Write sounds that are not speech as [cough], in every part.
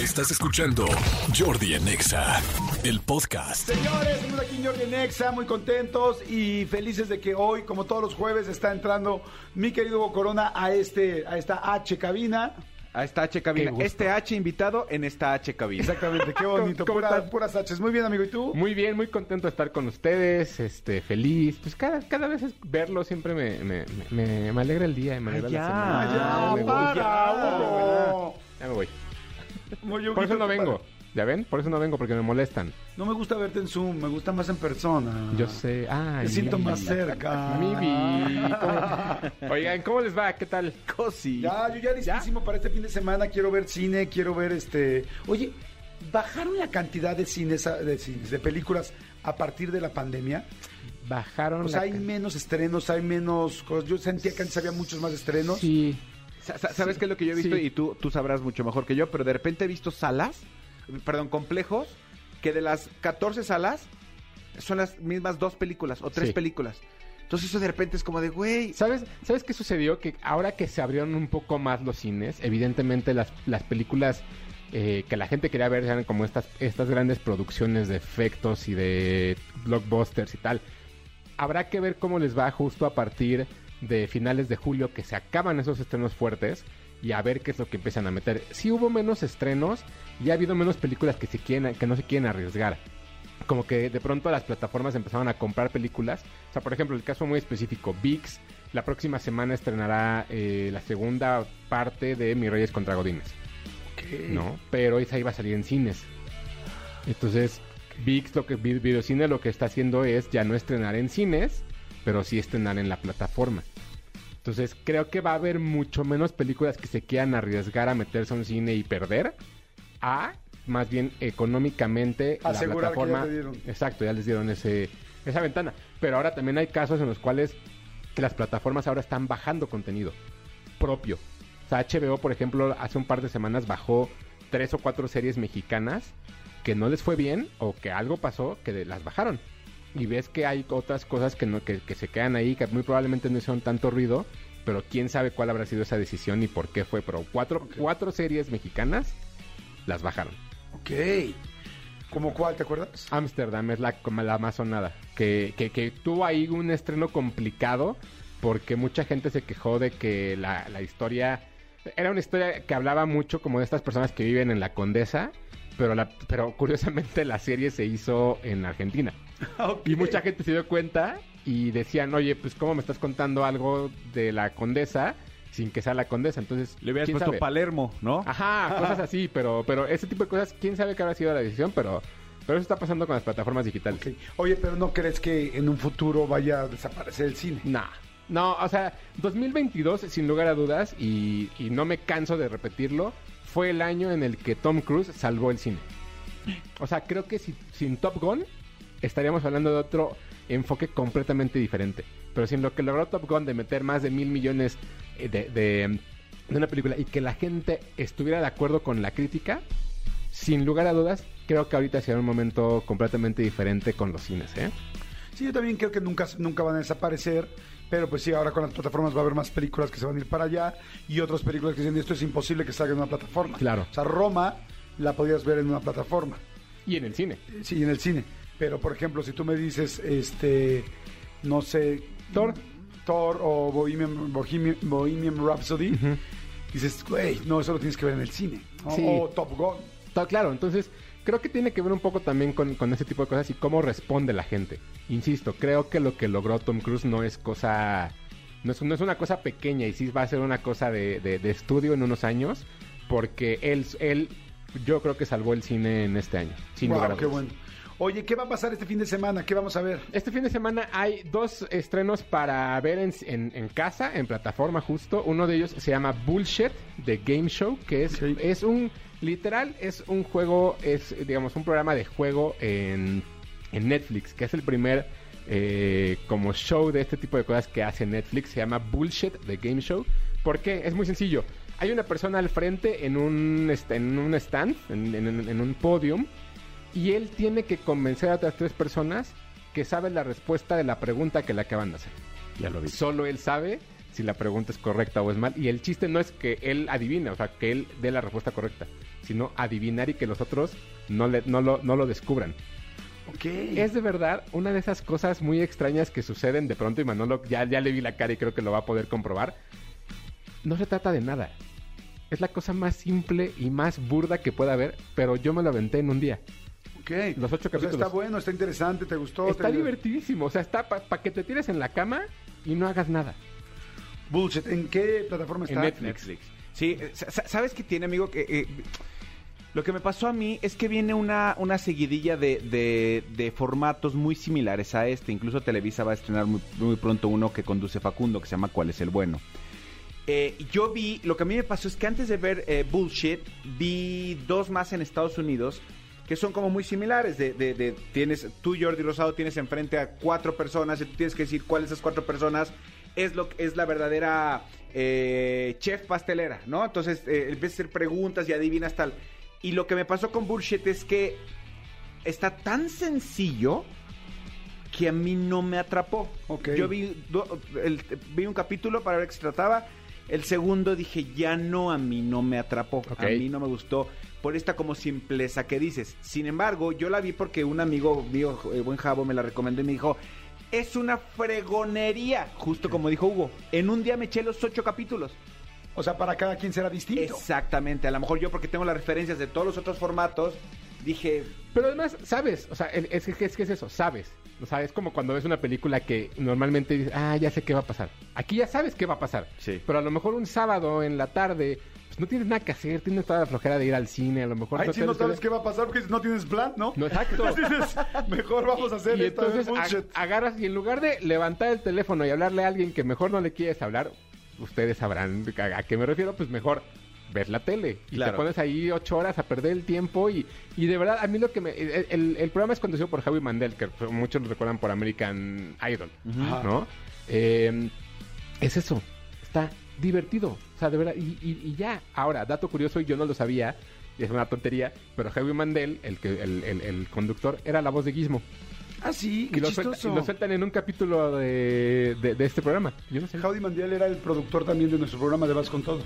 Estás escuchando Jordi en Exa, el podcast. Señores, estamos aquí en Jordi Nexa, muy contentos y felices de que hoy, como todos los jueves, está entrando mi querido Hugo Corona a este, a esta H cabina. A esta H cabina. Este H invitado en esta H cabina. Exactamente, qué bonito, [laughs] ¿Cómo pura- puras H's. Muy bien, amigo, ¿y tú? Muy bien, muy contento de estar con ustedes, este, feliz. Pues cada, cada vez es- verlo siempre me, me, me, me alegra el día, y me alegra Ay, la ya. semana. Ah, ya, me voy, para, ya, ya me voy. Por eso no vengo, ¿ya ven? Por eso no vengo, porque me molestan. No me gusta verte en Zoom, me gusta más en persona. Yo sé, ay, Te siento mi más cerca. Mi vida. ¿cómo- [laughs] Oigan, ¿cómo les va? ¿Qué tal? Cosi. Ya, yo ya listísimo para este fin de semana. Quiero ver cine, quiero ver este. Oye, ¿bajaron la cantidad de cines, de cines, de películas a partir de la pandemia? Bajaron la hay menos estrenos, hay menos cosas. Yo sentía que antes había muchos más estrenos. Sí, Sa- sa- ¿Sabes qué es lo que yo he visto? Sí. Y tú, tú sabrás mucho mejor que yo, pero de repente he visto salas, perdón, complejos, que de las 14 salas son las mismas dos películas o tres Sí. películas. Entonces eso de repente es como de, güey, ¿Sabes, ¿Sabes qué sucedió? Que ahora que se abrieron un poco más los cines, evidentemente las, las películas eh, que la gente quería ver eran como estas, estas grandes producciones de efectos y de blockbusters y tal. Habrá que ver cómo les va justo a partir de finales de julio que se acaban esos estrenos fuertes y a ver qué es lo que empiezan a meter. Si hubo menos estrenos y ha habido menos películas que, se quieren, que no se quieren arriesgar como que de pronto las plataformas empezaron a comprar películas. O sea, por ejemplo, el caso muy específico, VIX, la próxima semana estrenará eh, la segunda parte de Mi Reyes contra Godines. ¿no? Pero esa iba a salir en cines. Entonces, VIX, lo que Vi- Videocine lo que está haciendo es ya no estrenar en cines, pero sí estrenar en la plataforma. Entonces, creo que va a haber mucho menos películas que se quieran arriesgar a meterse a un cine y perder, a más bien económicamente la Asegurar que ya plataforma. dieron. Exacto, ya les dieron ese, esa ventana. Pero ahora también hay casos en los cuales las plataformas ahora están bajando contenido propio. O sea, HBO, por ejemplo, hace un par de semanas bajó tres o cuatro series mexicanas que no les fue bien o que algo pasó que las bajaron. Y ves que hay otras cosas que, no, que, que se quedan ahí, que muy probablemente no hicieron tanto ruido, pero quién sabe cuál habrá sido esa decisión y por qué fue. Pero cuatro, cuatro series mexicanas las bajaron. Ok. ¿Cómo cuál, te acuerdas? Amsterdam es la, como la más sonada. Que, que, que tuvo ahí un estreno complicado porque mucha gente se quejó de que la, la historia... Era una historia que hablaba mucho como de estas personas que viven en la Condesa, pero, la, pero curiosamente la serie se hizo en Argentina. [laughs] Y mucha gente se dio cuenta y decían, oye, pues ¿cómo me estás contando algo de la Condesa sin que sea la Condesa? Entonces, le hubieras ¿quién puesto sabe? Palermo, ¿no? Ajá, [laughs] cosas así, pero, pero ese tipo de cosas, quién sabe qué habrá sido la decisión, pero, pero eso está pasando con las plataformas digitales. Oye, pero ¿no crees que en un futuro vaya a desaparecer el cine? Nah. No, o sea, 2022, sin lugar a dudas, y, y no me canso de repetirlo, fue el año en el que Tom Cruise salvó el cine. O sea, creo que si- sin Top Gun estaríamos hablando de otro enfoque completamente diferente. Pero sin lo que logró Top Gun de meter más de mil millones eh, de, de, de una película y que la gente estuviera de acuerdo con la crítica, sin lugar a dudas, creo que ahorita será un momento completamente diferente con los cines, ¿eh? Sí, yo también creo que nunca, nunca van a desaparecer, pero pues sí, ahora con las plataformas va a haber más películas que se van a ir para allá y otras películas que dicen esto es imposible que salga en una plataforma. Claro. O sea, Roma la podías ver en una plataforma, Y en el cine. sí, en el cine. Pero, por ejemplo, si tú me dices, este, no sé, Thor, Thor o Bohemian, Bohemian, Bohemian Rhapsody, dices, güey, no, eso lo tienes que ver en el cine. ¿no? Sí. O Top Gun. Está claro, entonces creo que tiene que ver un poco también con, con ese tipo de cosas y cómo responde la gente. Insisto, creo que lo que logró Tom Cruise no es cosa... No es, no es una cosa pequeña y sí va a ser una cosa de, de- de estudio en unos años porque él, él yo creo que salvó el cine en este año. Sin lugar Wow, qué bueno. Oye, ¿qué va a pasar este fin de semana? ¿Qué vamos a ver? Este fin de semana hay dos estrenos para ver en, en- en casa, en plataforma justo. Uno de ellos se llama Bullshit de Game Show, que es, es un, literal, es un juego, es digamos un programa de juego en, en Netflix, que es el primer eh, como show de este tipo de cosas que hace Netflix. Se llama Bullshit de Game Show. ¿Por qué? Es muy sencillo. Hay una persona al frente en un, en un stand, en, en- en un podium, y él tiene que convencer a otras tres personas que saben la respuesta de la pregunta que le acaban de hacer. Ya lo vi. Solo él sabe si la pregunta es correcta o es mal. Y el chiste no es que él adivine, o sea, que él dé la respuesta correcta, sino adivinar y que los otros no, le, no, lo, no lo descubran. Ok. Es de verdad una de esas cosas muy extrañas que suceden de pronto y Manolo ya, ya le vi la cara y creo que lo va a poder comprobar. No se trata de nada. Es la cosa más simple y más burda que pueda haber, pero yo me lo aventé en un día. Ok. Los ocho O sea, capítulos. está bueno, está interesante, ¿te gustó? Está ¿Te- divertidísimo, o sea, está para que te tires en la cama y no hagas nada. Bullshit. ¿En qué plataforma En está? Netflix. Sí, eh, sa- sa- ¿sabes qué tiene, amigo? Que eh, lo que me pasó a mí es que viene una, una seguidilla de, de- de formatos muy similares a este. Incluso Televisa va a estrenar muy, muy pronto uno que conduce Facundo, que se llama ¿Cuál es el bueno? Eh, yo vi, lo que a mí me pasó es que antes de ver eh, Bullshit, vi dos más en Estados Unidos que son como muy similares. De, de- de- tienes, tú, Jordi Rosado, tienes enfrente a cuatro personas y tú tienes que decir cuáles de esas cuatro personas es, lo, es la verdadera eh, chef pastelera, ¿no? Entonces eh, empiezas a hacer preguntas y adivinas tal. Y lo que me pasó con Bullshit es que está tan sencillo que a mí no me atrapó. Ok. Yo vi, do- el- vi un capítulo para ver qué se trataba. El segundo dije, ya no, a mí no me atrapó. A mí no me gustó por esta como simpleza que dices. Sin embargo, yo la vi porque un amigo mío, eh, buen Javo, me la recomendó y me dijo, es una fregonería, justo como dijo Hugo. En un día me eché los ocho capítulos. O sea, para cada quien será distinto. Exactamente, a lo mejor yo porque tengo las referencias de todos los otros formatos, dije, Pero además, sabes, o sea, el- es, que- es que es eso, sabes. O sea, es como cuando ves una película que normalmente dices, ah, ya sé qué va a pasar. Aquí ya sabes qué va a pasar. Sí. Pero a lo mejor un sábado en la tarde, pues no tienes nada que hacer, tienes toda la flojera de ir al cine, a lo mejor... Sí no tienes sabes que- qué va a pasar porque no tienes plan, ¿no? No, exacto. [laughs] Dices, mejor vamos a hacer y esta entonces ag- agarras y en lugar de levantar el teléfono y hablarle a alguien que mejor no le quieres hablar, ustedes sabrán a qué me refiero, pues mejor ver la tele. Y Claro. te pones ahí ocho horas a perder el tiempo y, y de verdad, a mí lo que me... El, el- el programa es conducido por Javi Mandel, que muchos lo recuerdan por American Idol. ¿no? Eh, es eso, está divertido, o sea, de verdad, y, y- y ya. Ahora, dato curioso, y yo no lo sabía, y es una tontería, pero Javi Mandel, el, que, el, el- conductor, era la voz de Gizmo. Ah, sí, qué Y lo, suelta- chistoso. y lo sueltan en un capítulo de, de- de este programa. Yo no sé. Jaudi Mandiel era el productor también de nuestro programa de Vas con Todo.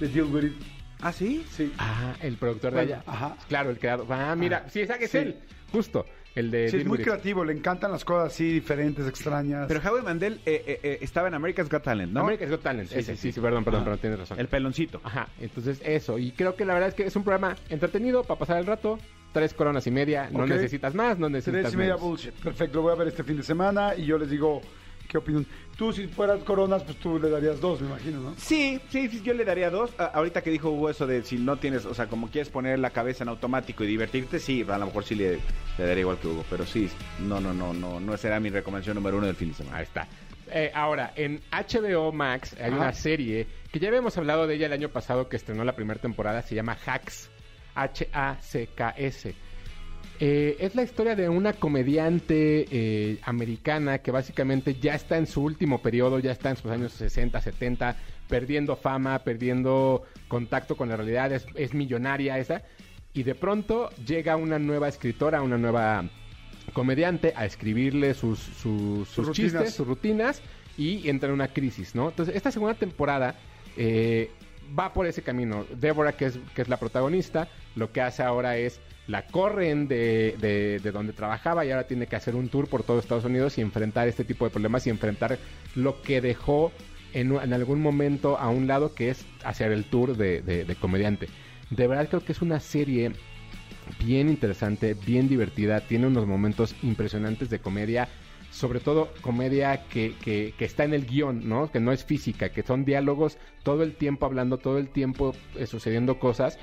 De Deal With It. ¿ah, sí? Sí. Ah, el productor Bueno, de allá. ajá. Claro, el creador. Ah, mira, Ah, sí, esa que es sí. él. Justo. El de. Sí, es Deal muy With It. creativo, le encantan las cosas así diferentes, extrañas. Pero Howie Mandel eh, eh, eh, estaba en America's Got Talent, ¿no? America's Got Talent. Sí, ese, sí, sí, sí. sí, perdón, perdón, Ajá. perdón, tienes razón. El peloncito. Ajá, entonces eso. Y creo que la verdad es que es un programa entretenido para pasar el rato. Tres coronas y media. No Ok. necesitas más, no necesitas Tres y media menos. bullshit. Perfecto, lo voy a ver este fin de semana y yo les digo qué opinan. Tú, si fueras coronas, pues tú le darías dos, me imagino, ¿no? Sí, sí, sí, yo le daría dos. A- ahorita que dijo Hugo eso de si no tienes, o sea, como quieres poner la cabeza en automático y divertirte, sí, a lo mejor sí le, le daría igual que Hugo. Pero sí, no, no, no, no, no será mi recomendación número uno del fin de semana. Ahí está. Eh, ahora, en HBO Max hay una serie que ya habíamos hablado de ella el año pasado que estrenó la primera temporada, se llama Hacks. H-A-C-K-S. Eh, es la historia de una comediante eh, americana que básicamente ya está en su último periodo, ya está en sus años 60, 70, perdiendo fama, perdiendo contacto con la realidad, es, es millonaria esa. Y de pronto llega una nueva escritora, una nueva comediante a escribirle sus, sus, sus Sus chistes, sus rutinas y entra en una crisis, ¿no? Entonces, esta segunda temporada eh, va por ese camino. Deborah, que es, que es la protagonista, lo que hace ahora es la corren de, de- de donde trabajaba y ahora tiene que hacer un tour por todo Estados Unidos y enfrentar este tipo de problemas y enfrentar lo que dejó en, en algún momento a un lado, que es hacer el tour de- de comediante. De verdad creo que es una serie bien interesante, bien divertida, tiene unos momentos impresionantes de comedia, sobre todo comedia que, que- que está en el guion, ¿no? Que no es física, que son diálogos todo el tiempo hablando, todo el tiempo eh, sucediendo cosas.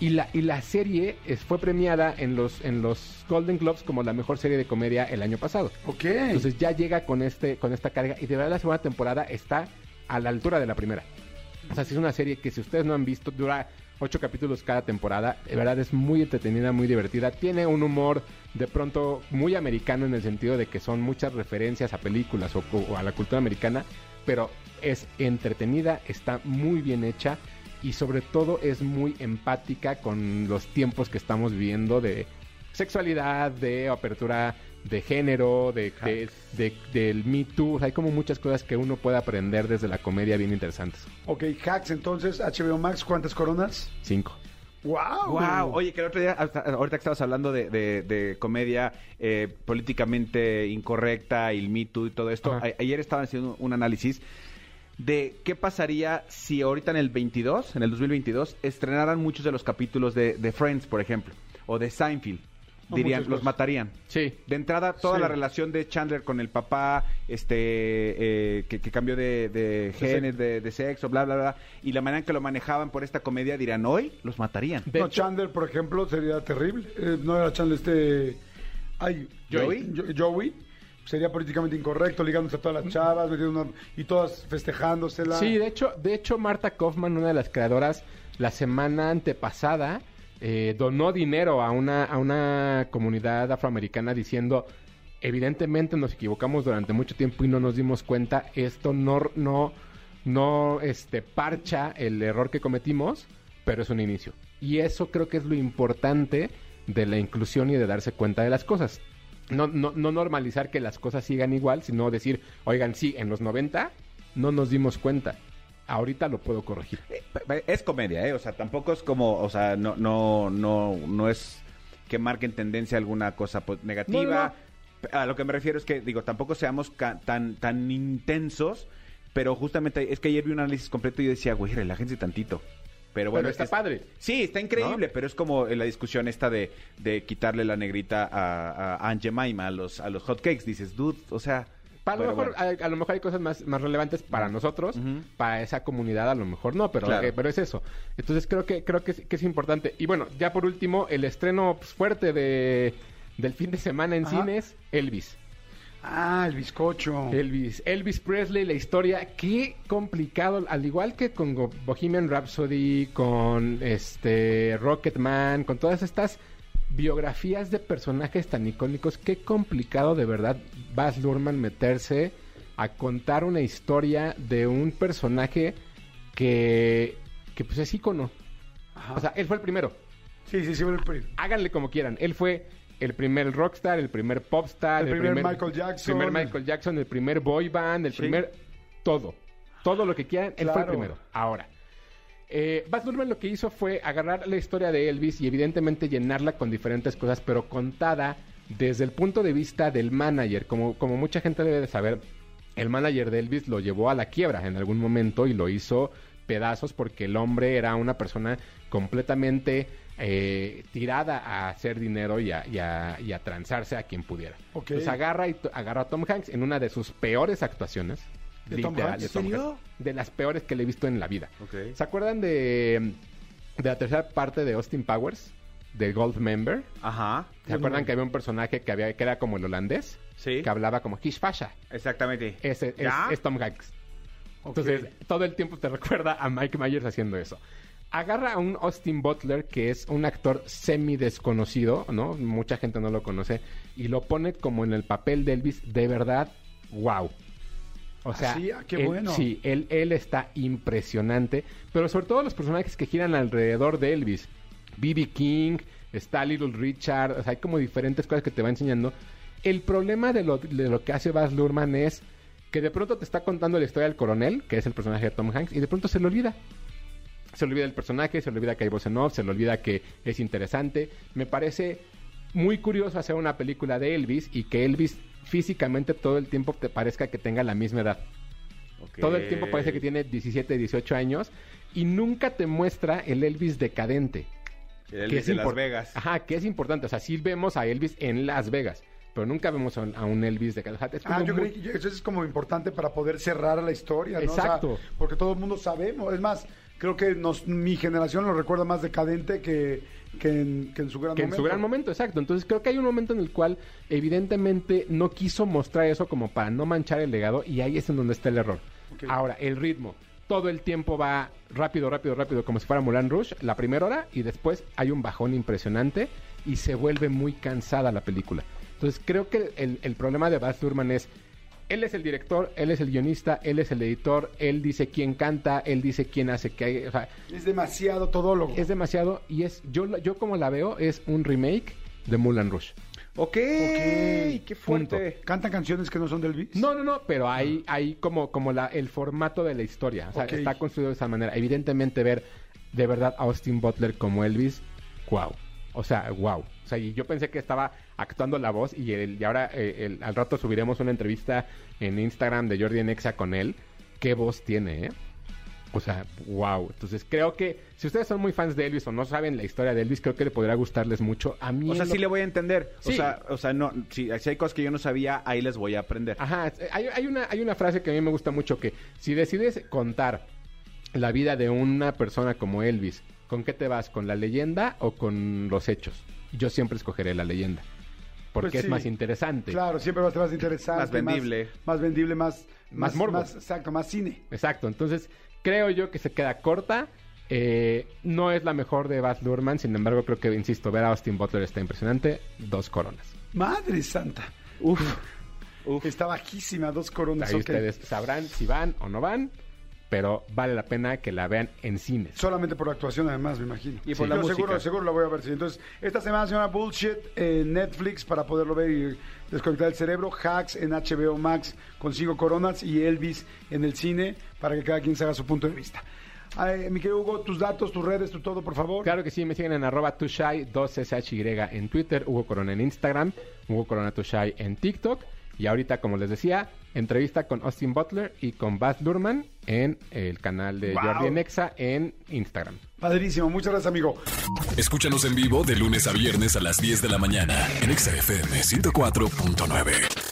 Y la, y la serie fue premiada en los, en los Golden Globes como la mejor serie de comedia el año pasado. Ok. Entonces ya llega con este con esta carga y de verdad la segunda temporada está a la altura de la primera. O sea, sí es una serie que si ustedes no han visto, dura ocho capítulos cada temporada. De verdad es muy entretenida, muy divertida. Tiene un humor de pronto muy americano en el sentido de que son muchas referencias a películas o, o a la cultura americana, pero es entretenida, está muy bien hecha y sobre todo es muy empática con los tiempos que estamos viviendo de sexualidad, de apertura de género, de, de- de- del Me Too. O sea, hay como muchas cosas que uno puede aprender desde la comedia bien interesantes. Ok, Hacks, entonces, HBO Max, ¿cuántas coronas? Cinco. ¡Wow! Wow, oye, que el otro día, hasta- ahorita que estabas hablando de, de- de comedia eh, políticamente incorrecta y el Me Too y todo esto, a- ayer estaban haciendo un análisis de qué pasaría si ahorita en el 22, en el 2022, estrenaran muchos de los capítulos de, de Friends, por ejemplo, o de Seinfeld. Dirían, los matarían. Sí. De entrada, toda Sí. la relación de Chandler con el papá, este, eh, que, que cambió de, de genes, de, de sexo, bla, bla, bla, y la manera en que lo manejaban por esta comedia, dirán, hoy los matarían. De no, hecho- Chandler, por ejemplo, sería terrible. Eh, no era Chandler este... Ay, Joey. Jo- Joey. Sería políticamente incorrecto, ligándose a todas las chavas, metiendo una- y todas festejándosela. Sí, de hecho, de hecho, Marta Kaufman, una de las creadoras, la semana antepasada eh, donó dinero a una, a una comunidad afroamericana diciendo, evidentemente nos equivocamos durante mucho tiempo y no nos dimos cuenta, esto no, no, no este, parcha el error que cometimos, pero es un inicio. Y eso creo que es lo importante de la inclusión y de darse cuenta de las cosas. No, no, no normalizar que las cosas sigan igual, sino decir, oigan, sí, en los 90 no nos dimos cuenta. Ahorita lo puedo corregir. Es comedia, ¿eh? O sea, tampoco es como, o sea, no, no, no, no es que marquen tendencia a alguna cosa negativa. A lo que me refiero es que, digo, tampoco seamos tan, tan intensos, pero justamente es que ayer vi un análisis completo y yo decía, güey, relájense tantito. Pero bueno, Pero está es- padre. Sí, está increíble, pero es como en la discusión esta de, de quitarle la negrita a, a Aunt Jemima, a los, a los hotcakes. Dices, dude, o sea... Para lo mejor, bueno. a, a lo mejor hay cosas más, más relevantes para nosotros, para esa comunidad a lo mejor no, pero, Claro. eh, pero es eso. Entonces creo que creo que es, que es importante. Y bueno, ya por último, el estreno pues, fuerte de, del fin de semana en Ajá. cines, Elvis. Ah, el bizcocho. Elvis, Elvis Presley, la historia, qué complicado, al igual que con Bohemian Rhapsody, con este Rocketman, con todas estas biografías de personajes tan icónicos, qué complicado de verdad Baz Luhrmann meterse a contar una historia de un personaje que, que pues es ícono. Ajá. O sea, él fue el primero sí, sí, sí, el, pri- háganle como quieran. Él fue el primer rockstar, el primer popstar, El primer Michael Jackson. el primer Michael Jackson, el primer boy band, el Sí. primer todo, todo lo que quieran. Él fue el primero. Ahora, eh, Baz Luhrmann lo que hizo fue agarrar la historia de Elvis y evidentemente llenarla con diferentes cosas, pero contada desde el punto de vista del manager. Como, como mucha gente debe de saber, el manager de Elvis lo llevó a la quiebra en algún momento y lo hizo pedazos porque el hombre era una persona completamente eh, tirada a hacer dinero y a, y a- y a transarse a quien pudiera. Entonces agarra, y agarra a Tom Hanks en una de sus peores actuaciones. ¿De Tom literal, Hanks? de Tom ¿En serio? Hanks. De las peores que le he visto en la vida. Ok. ¿Se acuerdan de, de la tercera parte de Austin Powers? De Gold Member. Ajá. ¿Se acuerdan que había un personaje que, había, que era como el holandés? Sí. Que hablaba como Kish Fasha. Exactamente. Ese es, ¿Ya? es Tom Hanks. Ok. Entonces, todo el tiempo te [laughs] recuerda a Mike Myers haciendo eso. Agarra a un Austin Butler, que es un actor semi desconocido, ¿no? Mucha gente no lo conoce, y lo pone como en el papel de Elvis, de verdad, wow. O sea, ¿Ah, sí? Ah, qué él- bueno. sí, él, él está impresionante, pero sobre todo los personajes que giran alrededor de Elvis. B.B. King, está Little Richard, o sea, hay como diferentes cosas que te va enseñando. El problema de lo, de lo que hace Baz Luhrmann es que de pronto te está contando la historia del coronel, que es el personaje de Tom Hanks, y de pronto se le olvida. Se le olvida el personaje, se le olvida que hay voz en off, se le olvida que es interesante. Me parece muy curioso hacer una película de Elvis y que Elvis físicamente todo el tiempo te parezca que tenga la misma edad. Todo el tiempo parece que tiene 17, 18 años y nunca te muestra el Elvis decadente. El que Elvis de Las Vegas. Ajá, que es importante. O sea, sí vemos a Elvis en Las Vegas, pero nunca vemos a un, a un Elvis sea, es Ah, yo muy- creí que eso es como importante para poder cerrar la historia, ¿no? O sea, Exacto. porque todo el mundo sabemos. Es más, creo que nos, mi generación lo recuerda más decadente que, que, en, que en su gran que en momento. su gran momento, exacto. Entonces creo que hay un momento en el cual evidentemente no quiso mostrar eso como para no manchar el legado y ahí es en donde está el error. Ahora, el ritmo. Todo el tiempo va rápido, rápido, rápido, como si fuera Mulan Rush, la primera hora, y después hay un bajón impresionante y se vuelve muy cansada la película. Entonces creo que el, el problema de Baz Luhrmann es, él es el director, él es el guionista, él es el editor, él dice quién canta, él dice quién hace que... O sea, Es demasiado todólogo. es demasiado y es yo yo como la veo es un remake de Mulan Rush. Ok, Ok, qué fuerte. punto. ¿Cantan canciones que no son del Elvis? No, no, no, pero hay, hay como, como la, el formato de la historia. O sea, está construido de esa manera. Evidentemente, ver de verdad a Austin Butler como Elvis, wow. O sea, wow. O sea, y yo pensé que estaba actuando la voz y, el, y ahora eh, el- al rato subiremos una entrevista en Instagram de Jordi Nexa con él. ¿Qué voz tiene, eh? O sea, wow. Entonces creo que si ustedes son muy fans de Elvis o no saben la historia de Elvis, creo que le podrá gustarles mucho. A mí O sea, sí le voy a entender. O sea, o sea, no, si, si hay cosas que yo no sabía, ahí les voy a aprender. Ajá, hay, hay una, hay una frase que a mí me gusta mucho que si decides contar la vida de una persona como Elvis, ¿con qué te vas? ¿Con la leyenda o con los hechos? Yo siempre escogeré la leyenda. Porque Pues es sí. más interesante. Claro, siempre va a ser más interesante. Más vendible. Más, más vendible, más... Más morbo. exacto, más cine. Exacto, entonces creo yo que se queda corta. Eh, no es la mejor de Baz Luhrmann, sin embargo creo que, insisto, ver a Austin Butler está impresionante. Dos coronas. Madre santa. Uf. Uf. Está bajísima, dos coronas. Ahí ustedes sabrán si van o no van, pero vale la pena que la vean en cines. Solamente por la actuación, además, me imagino. Y por Sí, la pero música. Seguro, seguro la voy a ver. sí. Entonces, esta semana se llama Bullshit en Netflix para poderlo ver y desconectar el cerebro. Hacks en HBO Max con cinco coronas y Elvis en el cine para que cada quien se haga su punto de vista. Ay, mi querido Hugo, tus datos, tus redes, tu todo, por favor. Claro que sí, me siguen en arroba tushai 2shy en Twitter, Hugo Corona en Instagram, Hugo Corona Tushai en TikTok. Y ahorita, como les decía, entrevista con Austin Butler y con Baz Luhrmann en el canal de Wow. Jordi Nexa en Instagram. Padrísimo, muchas gracias, amigo. Escúchanos en vivo de lunes a viernes a las 10 de la mañana en Exa FM 104.9.